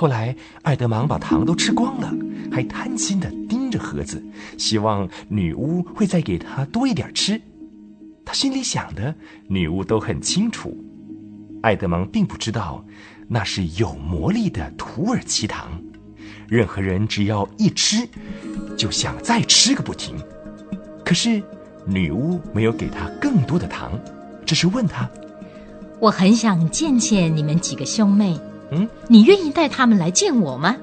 后来，爱德芒把糖都吃光了，还贪心的盯着盒子，希望女巫会再给他多一点吃。他心里想的，女巫都很清楚。爱德芒并不知道，那是有魔力的土耳其糖，任何人只要一吃，就想再吃个不停。可是，女巫没有给他更多的糖，只是问他：“我很想见见你们几个兄妹。”嗯，你愿意带他们来见我吗？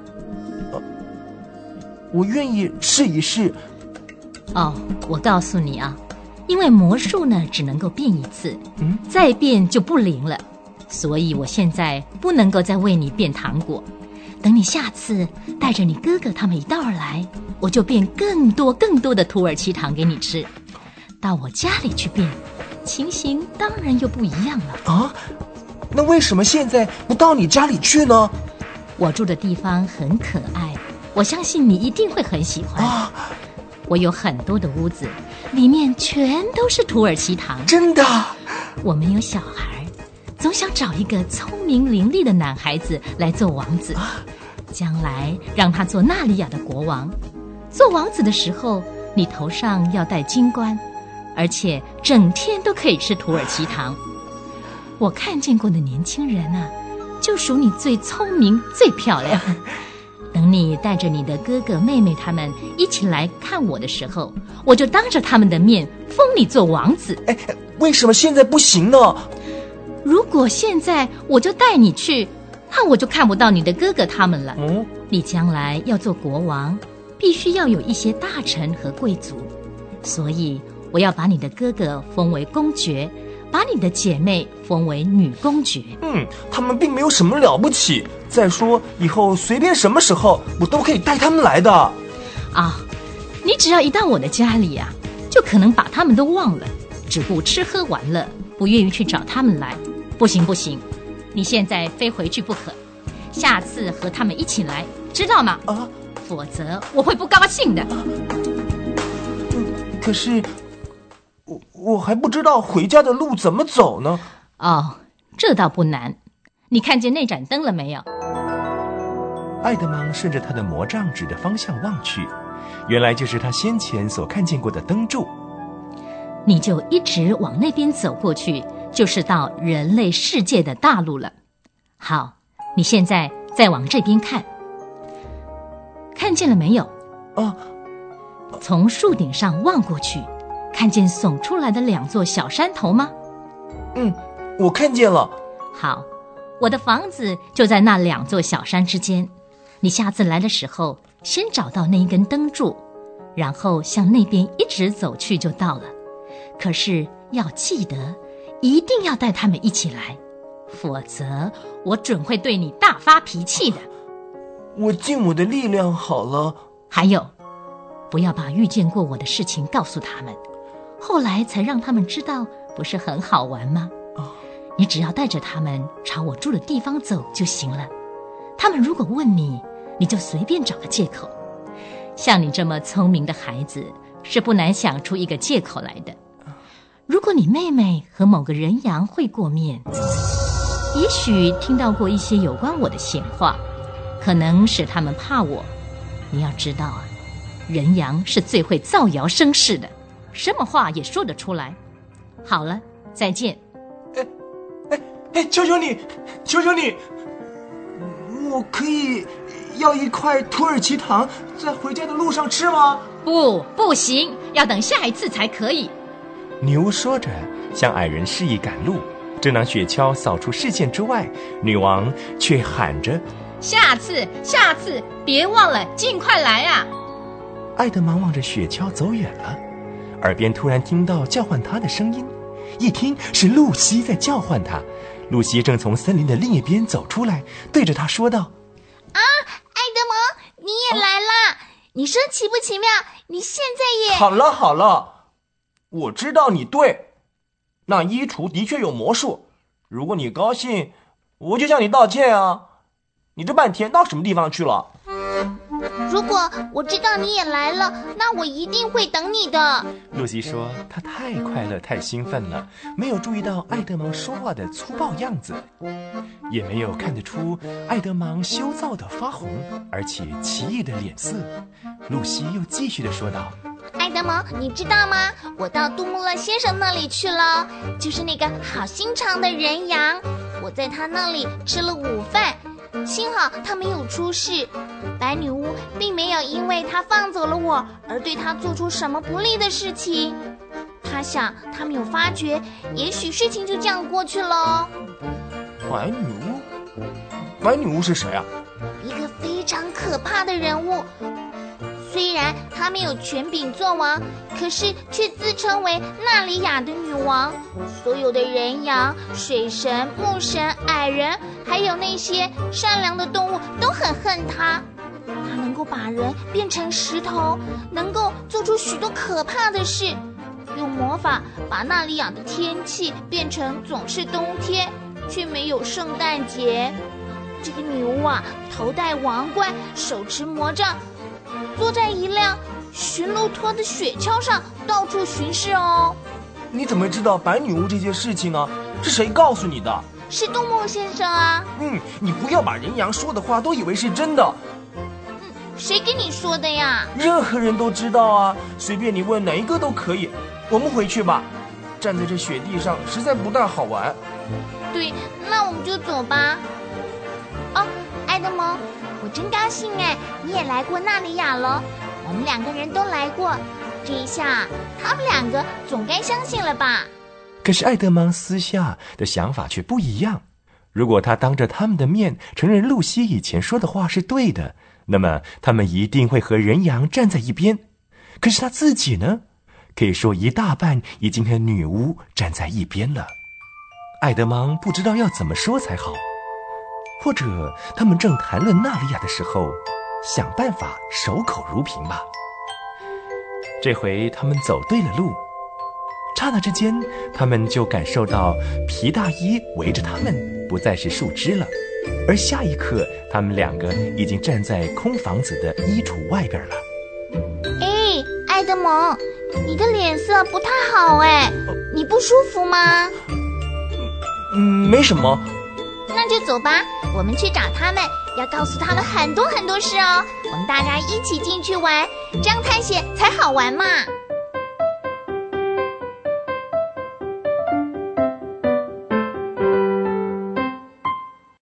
我愿意试一试。哦，我告诉你啊，因为魔术呢只能够变一次，嗯，再变就不灵了，所以我现在不能够再为你变糖果。等你下次带着你哥哥他们一道儿来，我就变更多更多的土耳其糖给你吃。到我家里去变，情形当然又不一样了啊。那为什么现在不到你家里去呢？我住的地方很可爱，我相信你一定会很喜欢。我有很多的屋子，里面全都是土耳其糖。真的？我们有小孩，总想找一个聪明伶俐的男孩子来做王子，将来让他做纳利亚的国王。做王子的时候，你头上要戴金冠，而且整天都可以吃土耳其糖。我看见过的年轻人啊，就属你最聪明、最漂亮。等你带着你的哥哥妹妹他们一起来看我的时候，我就当着他们的面封你做王子。哎，为什么现在不行呢？如果现在我就带你去，那我就看不到你的哥哥他们了。嗯，你将来要做国王，必须要有一些大臣和贵族，所以我要把你的哥哥封为公爵。把你的姐妹封为女公爵。嗯，她们并没有什么了不起。再说，以后随便什么时候，我都可以带他们来的。啊，你只要一到我的家里呀，就可能把他们都忘了，只顾吃喝玩乐，不愿意去找他们来。不行不行，你现在非回去不可。下次和他们一起来，知道吗？啊，否则我会不高兴的。可是。我我还不知道回家的路怎么走呢。哦，这倒不难。你看见那盏灯了没有？爱德蒙顺着他的魔杖指的方向望去，原来就是他先前所看见过的灯柱。你就一直往那边走过去，就是到人类世界的大陆了。好，你现在再往这边看，看见了没有？啊，从树顶上望过去。看见耸出来的两座小山头吗？嗯，我看见了。好，我的房子就在那两座小山之间。你下次来的时候，先找到那一根灯柱，然后向那边一直走去就到了。可是要记得，一定要带他们一起来，否则我准会对你大发脾气的。我尽我的力量好了。还有，不要把遇见过我的事情告诉他们。后来才让他们知道，不是很好玩吗？哦，你只要带着他们朝我住的地方走就行了。他们如果问你，你就随便找个借口。像你这么聪明的孩子，是不难想出一个借口来的。如果你妹妹和某个人羊会过面，也许听到过一些有关我的闲话，可能使他们怕我。你要知道啊，人羊是最会造谣生事的。什么话也说得出来。好了，再见。哎，哎，哎，求求你，求求你，我可以要一块土耳其糖，在回家的路上吃吗？不，不行，要等下一次才可以。女巫说着，向矮人示意赶路。正当雪橇扫出视线之外，女王却喊着：“下次，下次，别忘了，尽快来啊！”爱德忙望着雪橇走远了。耳边突然听到叫唤他的声音，一听是露西在叫唤他。露西正从森林的另一边走出来，对着他说道：“啊，爱德蒙，你也来啦！你说奇不奇妙？你现在也……好了好了，我知道你对，那衣橱的确有魔术。如果你高兴，我就向你道歉啊！你这半天到什么地方去了？”如果我知道你也来了，那我一定会等你的。露西说：“她太快乐、太兴奋了，没有注意到爱德蒙说话的粗暴样子，也没有看得出爱德蒙羞躁的发红而且奇异的脸色。”露西又继续的说道：“爱德蒙，你知道吗？我到杜穆勒先生那里去了，就是那个好心肠的人羊。我在他那里吃了午饭。”幸好他没有出事，白女巫并没有因为他放走了我而对他做出什么不利的事情。他想他没有发觉，也许事情就这样过去了。白女巫，白女巫是谁啊？一个非常可怕的人物。虽然她没有权柄做王，可是却自称为纳里亚的女王。所有的人羊、水神、木神、矮人，还有那些善良的动物都很恨她。她能够把人变成石头，能够做出许多可怕的事，用魔法把纳里亚的天气变成总是冬天，却没有圣诞节。这个女巫啊，头戴王冠，手持魔杖。坐在一辆驯鹿拖的雪橇上，到处巡视哦。你怎么知道白女巫这件事情呢？是谁告诉你的？是杜牧先生啊。嗯，你不要把人羊说的话都以为是真的。嗯，谁跟你说的呀？任何人都知道啊，随便你问哪一个都可以。我们回去吧，站在这雪地上实在不大好玩。对，那我们就走吧。真高兴哎！你也来过纳里亚了，我们两个人都来过，这一下他们两个总该相信了吧？可是艾德蒙私下的想法却不一样。如果他当着他们的面承认露西以前说的话是对的，那么他们一定会和人羊站在一边。可是他自己呢？可以说一大半已经和女巫站在一边了。艾德蒙不知道要怎么说才好。或者他们正谈论纳利亚的时候，想办法守口如瓶吧。这回他们走对了路，刹那之间，他们就感受到皮大衣围着他们，不再是树枝了。而下一刻，他们两个已经站在空房子的衣橱外边了。哎，爱德蒙，你的脸色不太好哎，你不舒服吗？嗯，没什么。那就走吧，我们去找他们，要告诉他们很多很多事哦。我们大家一起进去玩，这样探险才好玩嘛。